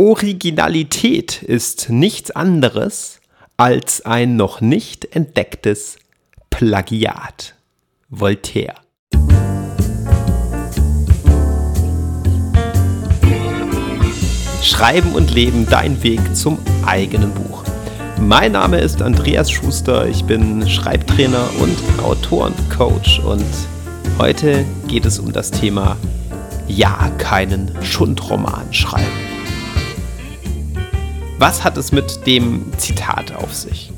Originalität ist nichts anderes als ein noch nicht entdecktes Plagiat. Voltaire. Schreiben und Leben, dein Weg zum eigenen Buch. Mein Name ist Andreas Schuster, ich bin Schreibtrainer und Autor und Coach und heute geht es um das Thema Ja, keinen Schundroman schreiben. Was hat es mit dem Zitat auf sich?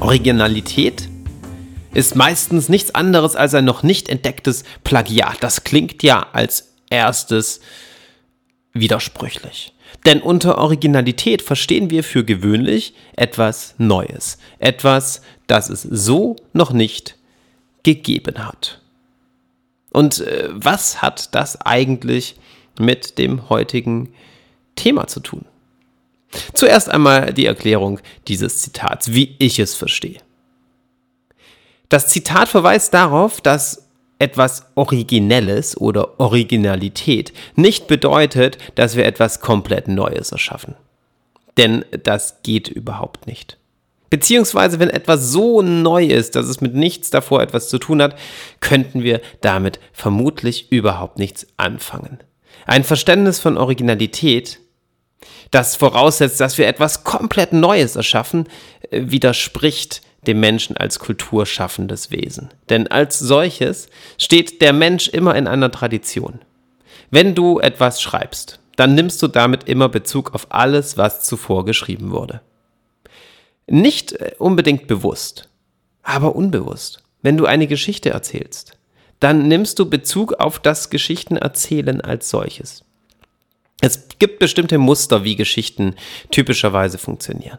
Originalität ist meistens nichts anderes als ein noch nicht entdecktes Plagiat. Das klingt ja als erstes widersprüchlich. Denn unter Originalität verstehen wir für gewöhnlich etwas Neues. Etwas, das es so noch nicht gegeben hat. Und äh, was hat das eigentlich mit dem heutigen Thema zu tun? Zuerst einmal die Erklärung dieses Zitats, wie ich es verstehe. Das Zitat verweist darauf, dass etwas Originelles oder Originalität nicht bedeutet, dass wir etwas komplett Neues erschaffen. Denn das geht überhaupt nicht. Beziehungsweise, wenn etwas so neu ist, dass es mit nichts davor etwas zu tun hat, könnten wir damit vermutlich überhaupt nichts anfangen. Ein Verständnis von Originalität das voraussetzt, dass wir etwas komplett Neues erschaffen, äh, widerspricht dem Menschen als kulturschaffendes Wesen. Denn als solches steht der Mensch immer in einer Tradition. Wenn du etwas schreibst, dann nimmst du damit immer Bezug auf alles, was zuvor geschrieben wurde. Nicht äh, unbedingt bewusst, aber unbewusst. Wenn du eine Geschichte erzählst, dann nimmst du Bezug auf das Geschichtenerzählen als solches. Es gibt bestimmte Muster, wie Geschichten typischerweise funktionieren.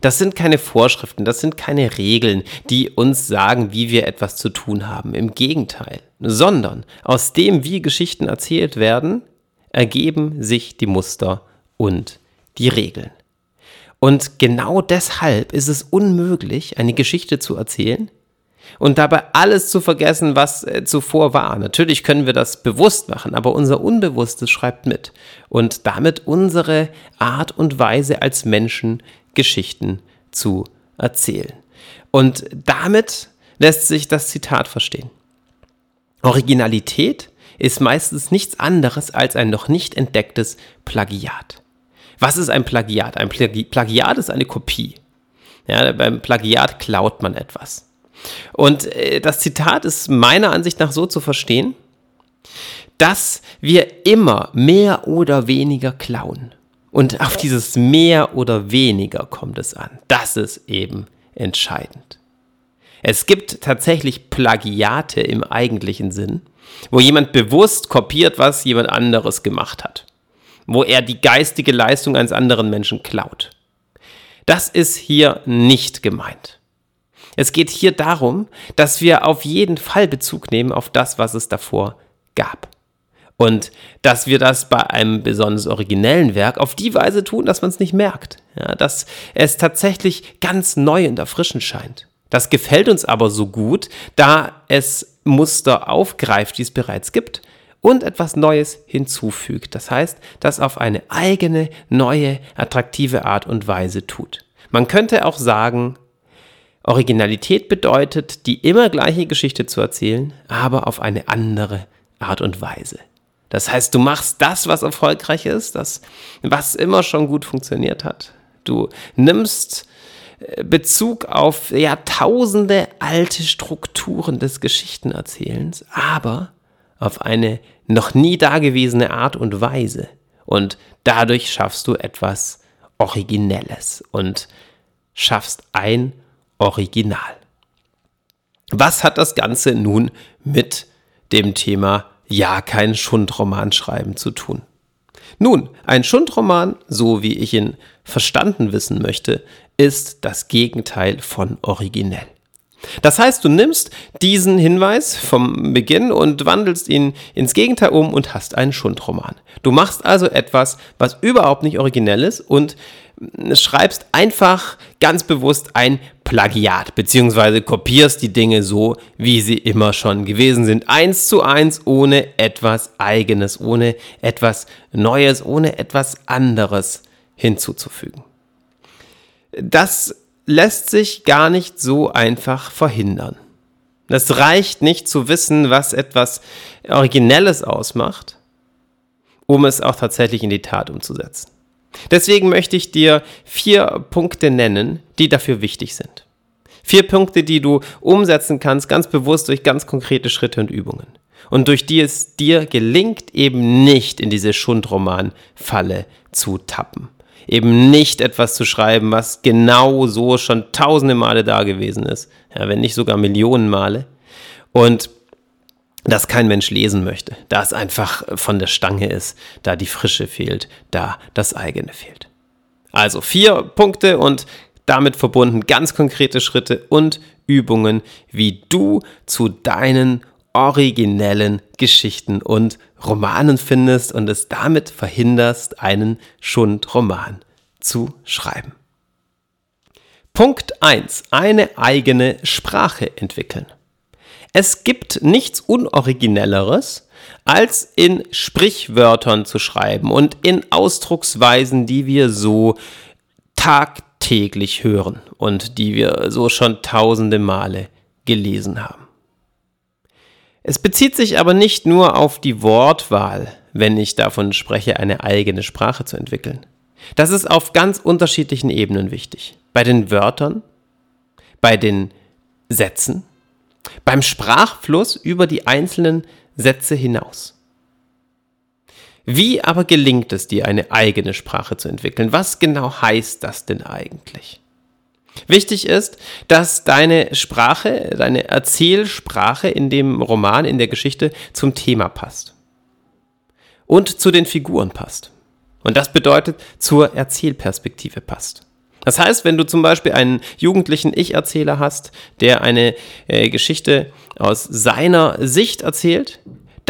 Das sind keine Vorschriften, das sind keine Regeln, die uns sagen, wie wir etwas zu tun haben. Im Gegenteil, sondern aus dem, wie Geschichten erzählt werden, ergeben sich die Muster und die Regeln. Und genau deshalb ist es unmöglich, eine Geschichte zu erzählen, und dabei alles zu vergessen, was äh, zuvor war. Natürlich können wir das bewusst machen, aber unser Unbewusstes schreibt mit und damit unsere Art und Weise als Menschen Geschichten zu erzählen. Und damit lässt sich das Zitat verstehen. Originalität ist meistens nichts anderes als ein noch nicht entdecktes Plagiat. Was ist ein Plagiat? Ein Plagiat ist eine Kopie. Ja, beim Plagiat klaut man etwas. Und äh, das Zitat ist meiner Ansicht nach so zu verstehen, dass wir immer mehr oder weniger klauen. Und auf dieses mehr oder weniger kommt es an. Das ist eben entscheidend. Es gibt tatsächlich Plagiate im eigentlichen Sinn, wo jemand bewusst kopiert, was jemand anderes gemacht hat. Wo er die geistige Leistung eines anderen Menschen klaut. Das ist hier nicht gemeint. Es geht hier darum, dass wir auf jeden Fall Bezug nehmen auf das, was es davor gab. Und dass wir das bei einem besonders originellen Werk auf die Weise tun, dass man es nicht merkt. Ja, dass es tatsächlich ganz neu und erfrischend scheint. Das gefällt uns aber so gut, da es Muster aufgreift, die es bereits gibt und etwas Neues hinzufügt. Das heißt, das auf eine eigene, neue, attraktive Art und Weise tut. Man könnte auch sagen, Originalität bedeutet, die immer gleiche Geschichte zu erzählen, aber auf eine andere Art und Weise. Das heißt, du machst das, was erfolgreich ist, das, was immer schon gut funktioniert hat. Du nimmst äh, Bezug auf Jahrtausende alte Strukturen des Geschichtenerzählens, aber auf eine noch nie dagewesene Art und Weise. Und dadurch schaffst du etwas Originelles und schaffst ein Original. Was hat das Ganze nun mit dem Thema Ja, kein Schundroman schreiben zu tun? Nun, ein Schundroman, so wie ich ihn verstanden wissen möchte, ist das Gegenteil von originell. Das heißt, du nimmst diesen Hinweis vom Beginn und wandelst ihn ins Gegenteil um und hast einen Schundroman. Du machst also etwas, was überhaupt nicht originell ist und schreibst einfach ganz bewusst ein Plagiat, beziehungsweise kopierst die Dinge so, wie sie immer schon gewesen sind. Eins zu eins, ohne etwas Eigenes, ohne etwas Neues, ohne etwas anderes hinzuzufügen. Das lässt sich gar nicht so einfach verhindern. Es reicht nicht zu wissen, was etwas Originelles ausmacht, um es auch tatsächlich in die Tat umzusetzen. Deswegen möchte ich dir vier Punkte nennen, die dafür wichtig sind. Vier Punkte, die du umsetzen kannst, ganz bewusst durch ganz konkrete Schritte und Übungen. Und durch die es dir gelingt, eben nicht in diese Schundroman-Falle zu tappen eben nicht etwas zu schreiben, was genau so schon tausende Male da gewesen ist, ja, wenn nicht sogar Millionen Male. Und das kein Mensch lesen möchte, da es einfach von der Stange ist, da die Frische fehlt, da das eigene fehlt. Also vier Punkte und damit verbunden ganz konkrete Schritte und Übungen, wie du zu deinen originellen Geschichten und Romanen findest und es damit verhinderst, einen Schundroman zu schreiben. Punkt 1. Eine eigene Sprache entwickeln. Es gibt nichts Unoriginelleres, als in Sprichwörtern zu schreiben und in Ausdrucksweisen, die wir so tagtäglich hören und die wir so schon tausende Male gelesen haben. Es bezieht sich aber nicht nur auf die Wortwahl, wenn ich davon spreche, eine eigene Sprache zu entwickeln. Das ist auf ganz unterschiedlichen Ebenen wichtig. Bei den Wörtern, bei den Sätzen, beim Sprachfluss über die einzelnen Sätze hinaus. Wie aber gelingt es dir, eine eigene Sprache zu entwickeln? Was genau heißt das denn eigentlich? Wichtig ist, dass deine Sprache, deine Erzählsprache in dem Roman, in der Geschichte zum Thema passt. Und zu den Figuren passt. Und das bedeutet, zur Erzählperspektive passt. Das heißt, wenn du zum Beispiel einen jugendlichen Ich-Erzähler hast, der eine äh, Geschichte aus seiner Sicht erzählt,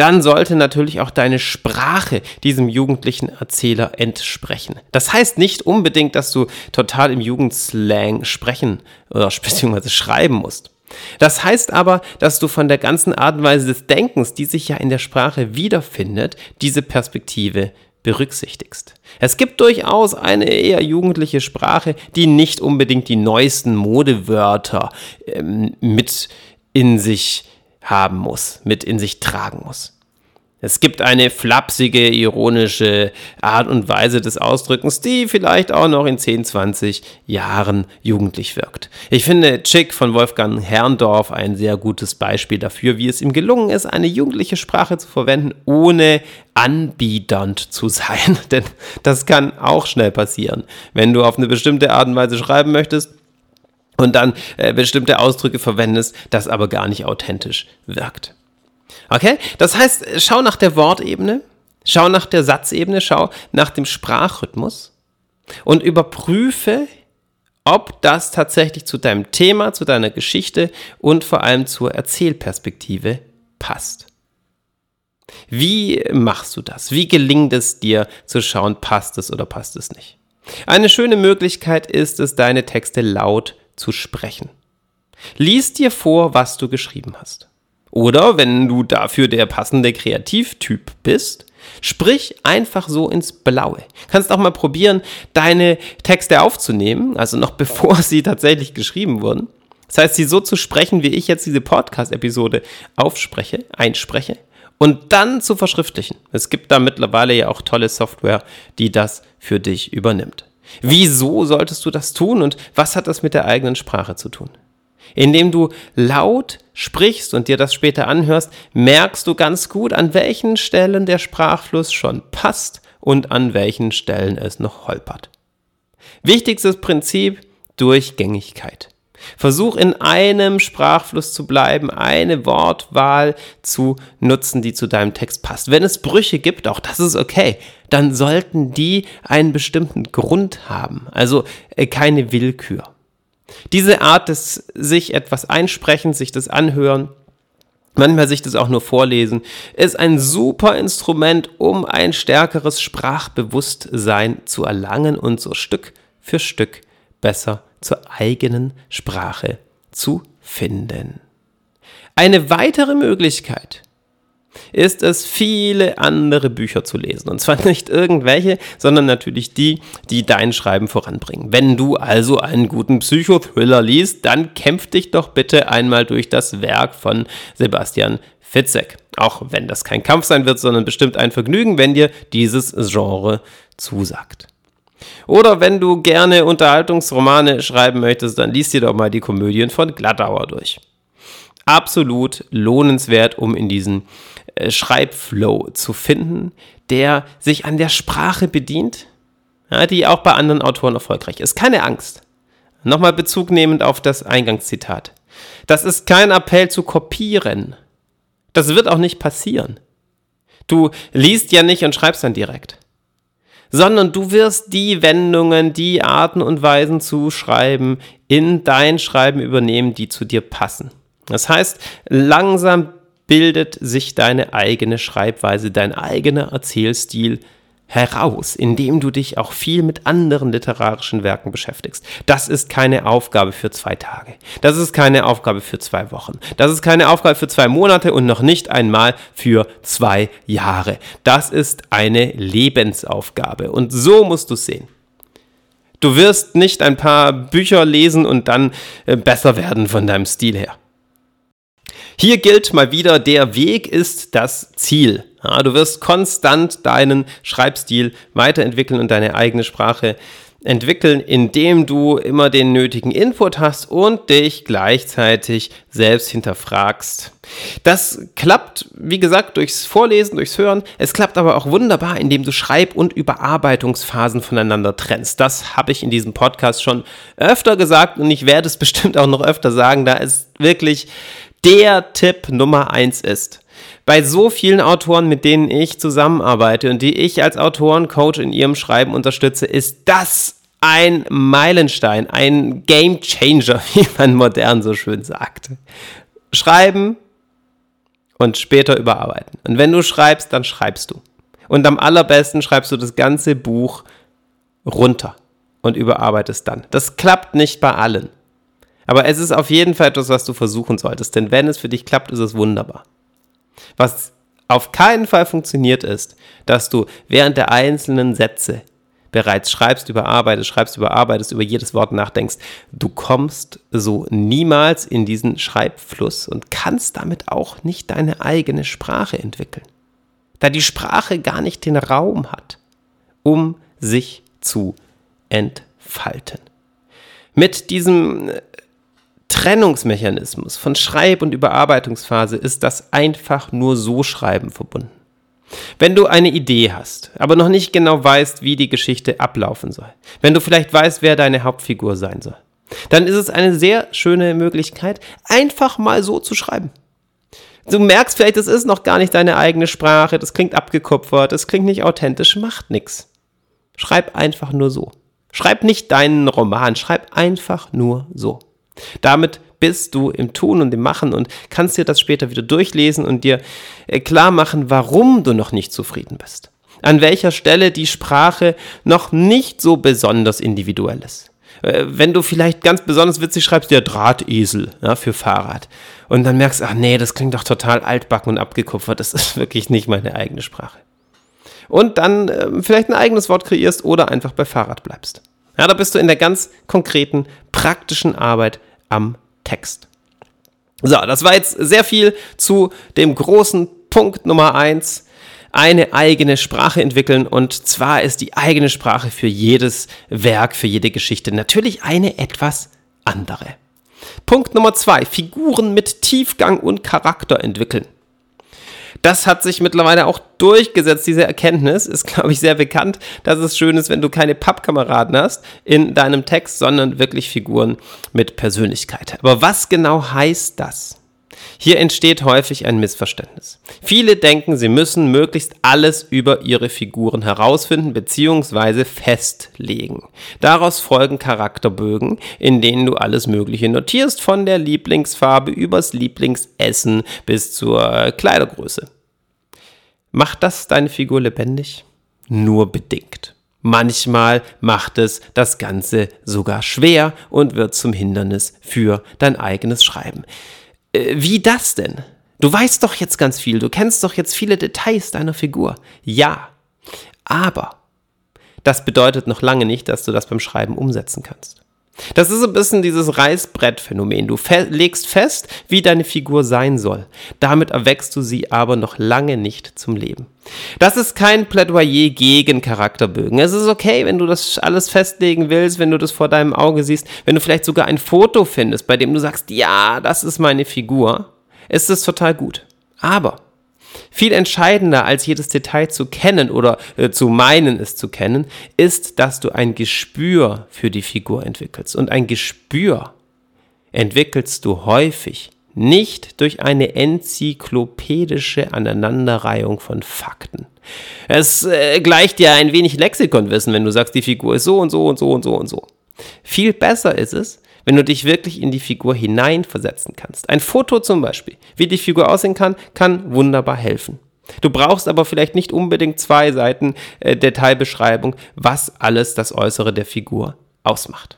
dann sollte natürlich auch deine Sprache diesem jugendlichen Erzähler entsprechen. Das heißt nicht unbedingt, dass du total im Jugendslang sprechen oder beziehungsweise schreiben musst. Das heißt aber, dass du von der ganzen Art und Weise des Denkens, die sich ja in der Sprache wiederfindet, diese Perspektive berücksichtigst. Es gibt durchaus eine eher jugendliche Sprache, die nicht unbedingt die neuesten Modewörter ähm, mit in sich haben muss, mit in sich tragen muss. Es gibt eine flapsige, ironische Art und Weise des Ausdrückens, die vielleicht auch noch in 10, 20 Jahren jugendlich wirkt. Ich finde Chick von Wolfgang Herrndorf ein sehr gutes Beispiel dafür, wie es ihm gelungen ist, eine jugendliche Sprache zu verwenden, ohne anbiedernd zu sein. Denn das kann auch schnell passieren. Wenn du auf eine bestimmte Art und Weise schreiben möchtest, und dann äh, bestimmte Ausdrücke verwendest, das aber gar nicht authentisch wirkt. Okay? Das heißt, schau nach der Wortebene, schau nach der Satzebene, schau nach dem Sprachrhythmus und überprüfe, ob das tatsächlich zu deinem Thema, zu deiner Geschichte und vor allem zur Erzählperspektive passt. Wie machst du das? Wie gelingt es dir zu schauen, passt es oder passt es nicht? Eine schöne Möglichkeit ist es, deine Texte laut zu sprechen. Lies dir vor, was du geschrieben hast. Oder wenn du dafür der passende Kreativtyp bist, sprich einfach so ins Blaue. Kannst auch mal probieren, deine Texte aufzunehmen, also noch bevor sie tatsächlich geschrieben wurden. Das heißt, sie so zu sprechen, wie ich jetzt diese Podcast-Episode aufspreche, einspreche und dann zu verschriftlichen. Es gibt da mittlerweile ja auch tolle Software, die das für dich übernimmt. Wieso solltest du das tun und was hat das mit der eigenen Sprache zu tun? Indem du laut sprichst und dir das später anhörst, merkst du ganz gut, an welchen Stellen der Sprachfluss schon passt und an welchen Stellen es noch holpert. Wichtigstes Prinzip Durchgängigkeit. Versuch in einem Sprachfluss zu bleiben, eine Wortwahl zu nutzen, die zu deinem Text passt. Wenn es Brüche gibt, auch das ist okay, dann sollten die einen bestimmten Grund haben, also äh, keine Willkür. Diese Art des sich etwas einsprechen, sich das anhören, manchmal sich das auch nur vorlesen, ist ein super Instrument, um ein stärkeres Sprachbewusstsein zu erlangen und so Stück für Stück besser zur eigenen Sprache zu finden. Eine weitere Möglichkeit ist es, viele andere Bücher zu lesen. Und zwar nicht irgendwelche, sondern natürlich die, die dein Schreiben voranbringen. Wenn du also einen guten Psychothriller liest, dann kämpf dich doch bitte einmal durch das Werk von Sebastian Fitzek. Auch wenn das kein Kampf sein wird, sondern bestimmt ein Vergnügen, wenn dir dieses Genre zusagt. Oder wenn du gerne Unterhaltungsromane schreiben möchtest, dann liest dir doch mal die Komödien von Glattauer durch. Absolut lohnenswert, um in diesen äh, Schreibflow zu finden, der sich an der Sprache bedient, die auch bei anderen Autoren erfolgreich ist. Keine Angst. Nochmal Bezug nehmend auf das Eingangszitat. Das ist kein Appell zu kopieren. Das wird auch nicht passieren. Du liest ja nicht und schreibst dann direkt sondern du wirst die Wendungen, die Arten und Weisen zu schreiben in dein Schreiben übernehmen, die zu dir passen. Das heißt, langsam bildet sich deine eigene Schreibweise, dein eigener Erzählstil heraus, indem du dich auch viel mit anderen literarischen Werken beschäftigst. Das ist keine Aufgabe für zwei Tage. Das ist keine Aufgabe für zwei Wochen. Das ist keine Aufgabe für zwei Monate und noch nicht einmal für zwei Jahre. Das ist eine Lebensaufgabe. Und so musst du es sehen. Du wirst nicht ein paar Bücher lesen und dann äh, besser werden von deinem Stil her. Hier gilt mal wieder, der Weg ist das Ziel. Ja, du wirst konstant deinen Schreibstil weiterentwickeln und deine eigene Sprache entwickeln, indem du immer den nötigen Input hast und dich gleichzeitig selbst hinterfragst. Das klappt, wie gesagt, durchs Vorlesen, durchs Hören. Es klappt aber auch wunderbar, indem du Schreib- und Überarbeitungsphasen voneinander trennst. Das habe ich in diesem Podcast schon öfter gesagt und ich werde es bestimmt auch noch öfter sagen, da es wirklich der Tipp Nummer eins ist. Bei so vielen Autoren, mit denen ich zusammenarbeite und die ich als Autorencoach in ihrem Schreiben unterstütze, ist das ein Meilenstein, ein Game Changer, wie man modern so schön sagt. Schreiben und später überarbeiten. Und wenn du schreibst, dann schreibst du. Und am allerbesten schreibst du das ganze Buch runter und überarbeitest dann. Das klappt nicht bei allen. Aber es ist auf jeden Fall etwas, was du versuchen solltest, denn wenn es für dich klappt, ist es wunderbar. Was auf keinen Fall funktioniert ist, dass du während der einzelnen Sätze bereits schreibst, überarbeitest, schreibst, überarbeitest, über jedes Wort nachdenkst. Du kommst so niemals in diesen Schreibfluss und kannst damit auch nicht deine eigene Sprache entwickeln. Da die Sprache gar nicht den Raum hat, um sich zu entfalten. Mit diesem Trennungsmechanismus von Schreib- und Überarbeitungsphase ist das einfach nur so Schreiben verbunden. Wenn du eine Idee hast, aber noch nicht genau weißt, wie die Geschichte ablaufen soll, wenn du vielleicht weißt, wer deine Hauptfigur sein soll, dann ist es eine sehr schöne Möglichkeit, einfach mal so zu schreiben. Du merkst vielleicht, das ist noch gar nicht deine eigene Sprache, das klingt abgekupfert, das klingt nicht authentisch, macht nichts. Schreib einfach nur so. Schreib nicht deinen Roman, schreib einfach nur so. Damit bist du im Tun und im Machen und kannst dir das später wieder durchlesen und dir äh, klar machen, warum du noch nicht zufrieden bist. An welcher Stelle die Sprache noch nicht so besonders individuell ist. Äh, wenn du vielleicht ganz besonders witzig schreibst, der Drahtesel ja, für Fahrrad und dann merkst, ach nee, das klingt doch total altbacken und abgekupfert, das ist wirklich nicht meine eigene Sprache. Und dann äh, vielleicht ein eigenes Wort kreierst oder einfach bei Fahrrad bleibst. Ja, da bist du in der ganz konkreten, praktischen Arbeit am Text. So, das war jetzt sehr viel zu dem großen Punkt Nummer eins. Eine eigene Sprache entwickeln und zwar ist die eigene Sprache für jedes Werk, für jede Geschichte natürlich eine etwas andere. Punkt Nummer zwei, Figuren mit Tiefgang und Charakter entwickeln. Das hat sich mittlerweile auch durchgesetzt, diese Erkenntnis ist, glaube ich, sehr bekannt, dass es schön ist, wenn du keine Pappkameraden hast in deinem Text, sondern wirklich Figuren mit Persönlichkeit. Aber was genau heißt das? Hier entsteht häufig ein Missverständnis. Viele denken, sie müssen möglichst alles über ihre Figuren herausfinden bzw. festlegen. Daraus folgen Charakterbögen, in denen du alles Mögliche notierst, von der Lieblingsfarbe übers Lieblingsessen bis zur Kleidergröße. Macht das deine Figur lebendig? Nur bedingt. Manchmal macht es das Ganze sogar schwer und wird zum Hindernis für dein eigenes Schreiben. Äh, wie das denn? Du weißt doch jetzt ganz viel, du kennst doch jetzt viele Details deiner Figur. Ja, aber das bedeutet noch lange nicht, dass du das beim Schreiben umsetzen kannst. Das ist ein bisschen dieses Reißbrettphänomen. Du fe legst fest, wie deine Figur sein soll. Damit erwächst du sie aber noch lange nicht zum Leben. Das ist kein Plädoyer gegen Charakterbögen. Es ist okay, wenn du das alles festlegen willst, wenn du das vor deinem Auge siehst, wenn du vielleicht sogar ein Foto findest, bei dem du sagst, ja, das ist meine Figur, ist es total gut. Aber viel entscheidender als jedes Detail zu kennen oder äh, zu meinen, es zu kennen, ist, dass du ein Gespür für die Figur entwickelst. Und ein Gespür entwickelst du häufig nicht durch eine enzyklopädische Aneinanderreihung von Fakten. Es äh, gleicht ja ein wenig Lexikonwissen, wenn du sagst, die Figur ist so und so und so und so und so. Viel besser ist es, wenn du dich wirklich in die Figur hineinversetzen kannst. Ein Foto zum Beispiel, wie die Figur aussehen kann, kann wunderbar helfen. Du brauchst aber vielleicht nicht unbedingt zwei Seiten äh, Detailbeschreibung, was alles das Äußere der Figur ausmacht.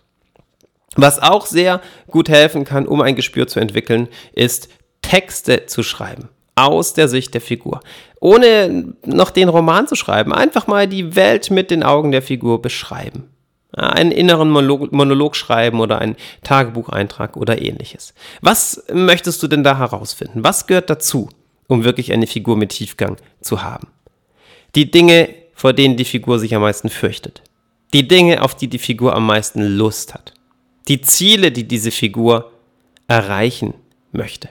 Was auch sehr gut helfen kann, um ein Gespür zu entwickeln, ist Texte zu schreiben aus der Sicht der Figur. Ohne noch den Roman zu schreiben, einfach mal die Welt mit den Augen der Figur beschreiben. Einen inneren Monolog, Monolog schreiben oder einen Tagebucheintrag oder ähnliches. Was möchtest du denn da herausfinden? Was gehört dazu, um wirklich eine Figur mit Tiefgang zu haben? Die Dinge, vor denen die Figur sich am meisten fürchtet. Die Dinge, auf die die Figur am meisten Lust hat die Ziele, die diese Figur erreichen möchte.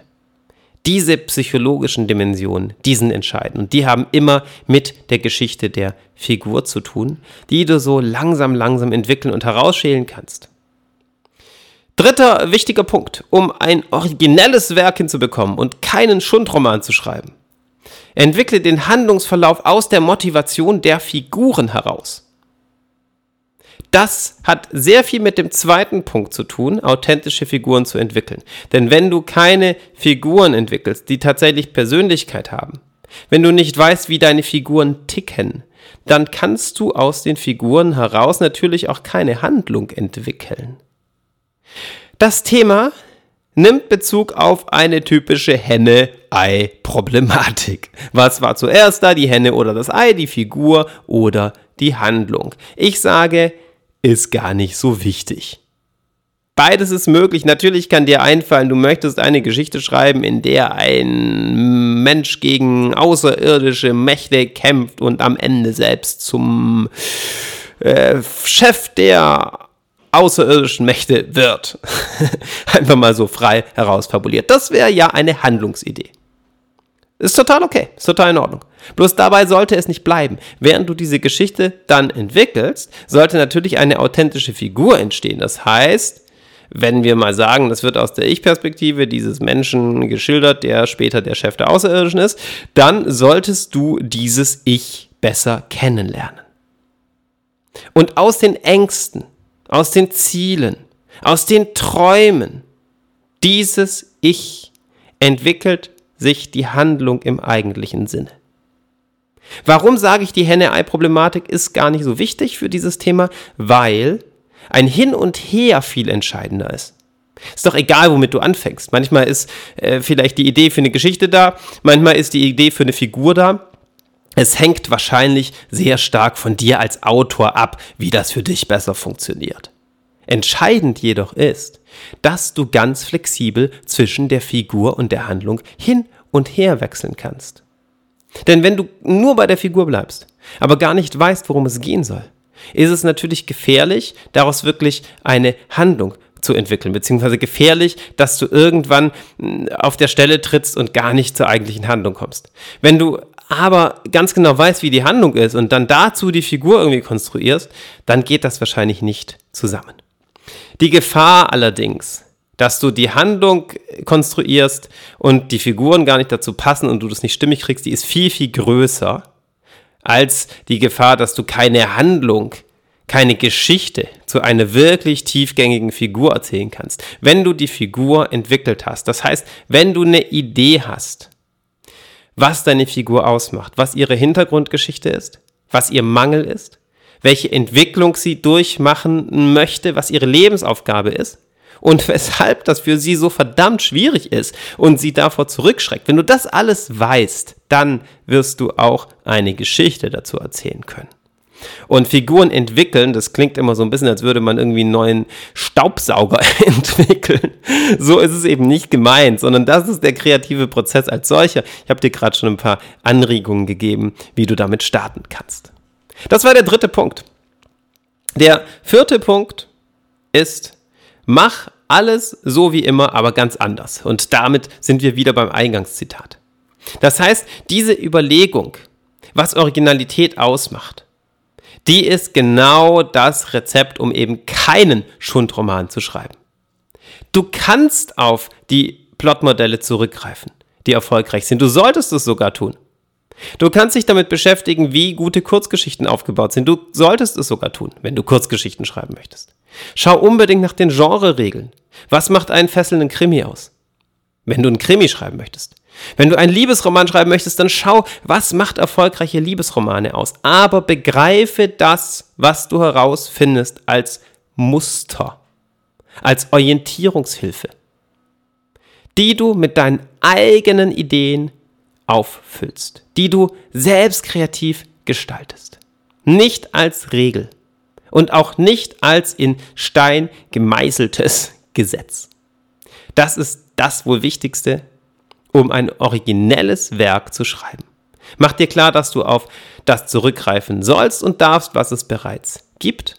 Diese psychologischen Dimensionen, die sind entscheidend und die haben immer mit der Geschichte der Figur zu tun, die du so langsam, langsam entwickeln und herausschälen kannst. Dritter wichtiger Punkt, um ein originelles Werk hinzubekommen und keinen Schundroman zu schreiben. Entwickle den Handlungsverlauf aus der Motivation der Figuren heraus. Das hat sehr viel mit dem zweiten Punkt zu tun, authentische Figuren zu entwickeln. Denn wenn du keine Figuren entwickelst, die tatsächlich Persönlichkeit haben, wenn du nicht weißt, wie deine Figuren ticken, dann kannst du aus den Figuren heraus natürlich auch keine Handlung entwickeln. Das Thema nimmt Bezug auf eine typische Henne-Ei-Problematik. Was war zuerst da, die Henne oder das Ei, die Figur oder die Handlung? Ich sage, ist gar nicht so wichtig. Beides ist möglich. Natürlich kann dir einfallen, du möchtest eine Geschichte schreiben, in der ein Mensch gegen außerirdische Mächte kämpft und am Ende selbst zum äh, Chef der außerirdischen Mächte wird. Einfach mal so frei herausfabuliert. Das wäre ja eine Handlungsidee. Ist total okay, ist total in Ordnung. Bloß dabei sollte es nicht bleiben. Während du diese Geschichte dann entwickelst, sollte natürlich eine authentische Figur entstehen. Das heißt, wenn wir mal sagen, das wird aus der Ich-Perspektive dieses Menschen geschildert, der später der Chef der Außerirdischen ist, dann solltest du dieses Ich besser kennenlernen. Und aus den Ängsten, aus den Zielen, aus den Träumen dieses Ich entwickelt sich die Handlung im eigentlichen Sinne. Warum sage ich, die Henne-Ei-Problematik ist gar nicht so wichtig für dieses Thema? Weil ein Hin und Her viel entscheidender ist. Ist doch egal, womit du anfängst. Manchmal ist äh, vielleicht die Idee für eine Geschichte da, manchmal ist die Idee für eine Figur da. Es hängt wahrscheinlich sehr stark von dir als Autor ab, wie das für dich besser funktioniert. Entscheidend jedoch ist, dass du ganz flexibel zwischen der Figur und der Handlung hin und her wechseln kannst. Denn wenn du nur bei der Figur bleibst, aber gar nicht weißt, worum es gehen soll, ist es natürlich gefährlich, daraus wirklich eine Handlung zu entwickeln, beziehungsweise gefährlich, dass du irgendwann hm, auf der Stelle trittst und gar nicht zur eigentlichen Handlung kommst. Wenn du aber ganz genau weißt, wie die Handlung ist und dann dazu die Figur irgendwie konstruierst, dann geht das wahrscheinlich nicht zusammen. Die Gefahr allerdings, dass du die Handlung konstruierst und die Figuren gar nicht dazu passen und du das nicht stimmig kriegst, die ist viel, viel größer als die Gefahr, dass du keine Handlung, keine Geschichte zu einer wirklich tiefgängigen Figur erzählen kannst. Wenn du die Figur entwickelt hast, das heißt, wenn du eine Idee hast, was deine Figur ausmacht, was ihre Hintergrundgeschichte ist, was ihr Mangel ist, welche Entwicklung sie durchmachen möchte, was ihre Lebensaufgabe ist und weshalb das für sie so verdammt schwierig ist und sie davor zurückschreckt. Wenn du das alles weißt, dann wirst du auch eine Geschichte dazu erzählen können. Und Figuren entwickeln, das klingt immer so ein bisschen, als würde man irgendwie einen neuen Staubsauger entwickeln. So ist es eben nicht gemeint, sondern das ist der kreative Prozess als solcher. Ich habe dir gerade schon ein paar Anregungen gegeben, wie du damit starten kannst. Das war der dritte Punkt. Der vierte Punkt ist, mach alles so wie immer, aber ganz anders. Und damit sind wir wieder beim Eingangszitat. Das heißt, diese Überlegung, was Originalität ausmacht, die ist genau das Rezept, um eben keinen Schundroman zu schreiben. Du kannst auf die Plotmodelle zurückgreifen, die erfolgreich sind. Du solltest es sogar tun. Du kannst dich damit beschäftigen, wie gute Kurzgeschichten aufgebaut sind. Du solltest es sogar tun, wenn du Kurzgeschichten schreiben möchtest. Schau unbedingt nach den Genre-Regeln. Was macht einen fesselnden Krimi aus? Wenn du einen Krimi schreiben möchtest. Wenn du einen Liebesroman schreiben möchtest, dann schau, was macht erfolgreiche Liebesromane aus. Aber begreife das, was du herausfindest, als Muster, als Orientierungshilfe, die du mit deinen eigenen Ideen auffüllst, die du selbst kreativ gestaltest. Nicht als Regel und auch nicht als in Stein gemeißeltes Gesetz. Das ist das wohl Wichtigste, um ein originelles Werk zu schreiben. Mach dir klar, dass du auf das zurückgreifen sollst und darfst, was es bereits gibt,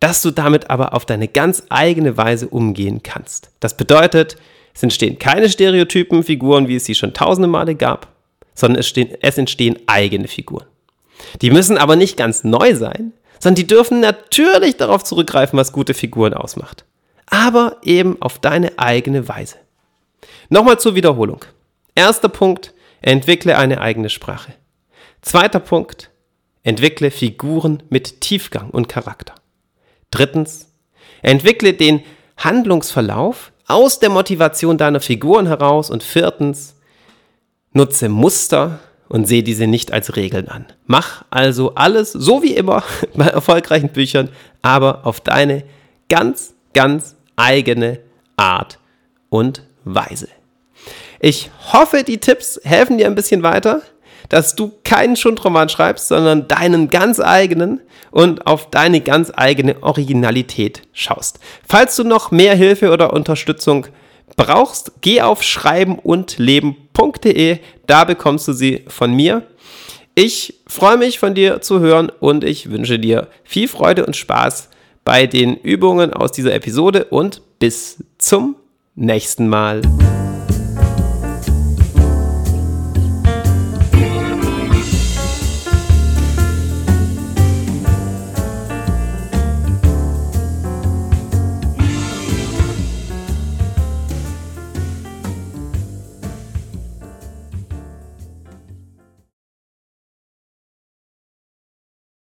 dass du damit aber auf deine ganz eigene Weise umgehen kannst. Das bedeutet, es entstehen keine Stereotypen, Figuren, wie es sie schon tausende Male gab, sondern es, stehen, es entstehen eigene Figuren. Die müssen aber nicht ganz neu sein, sondern die dürfen natürlich darauf zurückgreifen, was gute Figuren ausmacht. Aber eben auf deine eigene Weise. Nochmal zur Wiederholung. Erster Punkt, entwickle eine eigene Sprache. Zweiter Punkt, entwickle Figuren mit Tiefgang und Charakter. Drittens, entwickle den Handlungsverlauf aus der Motivation deiner Figuren heraus. Und viertens, nutze Muster und sehe diese nicht als Regeln an. Mach also alles so wie immer bei erfolgreichen Büchern, aber auf deine ganz, ganz eigene Art und Weise. Ich hoffe, die Tipps helfen dir ein bisschen weiter dass du keinen Schundroman schreibst, sondern deinen ganz eigenen und auf deine ganz eigene Originalität schaust. Falls du noch mehr Hilfe oder Unterstützung brauchst, geh auf schreiben und leben.de, da bekommst du sie von mir. Ich freue mich von dir zu hören und ich wünsche dir viel Freude und Spaß bei den Übungen aus dieser Episode und bis zum nächsten Mal.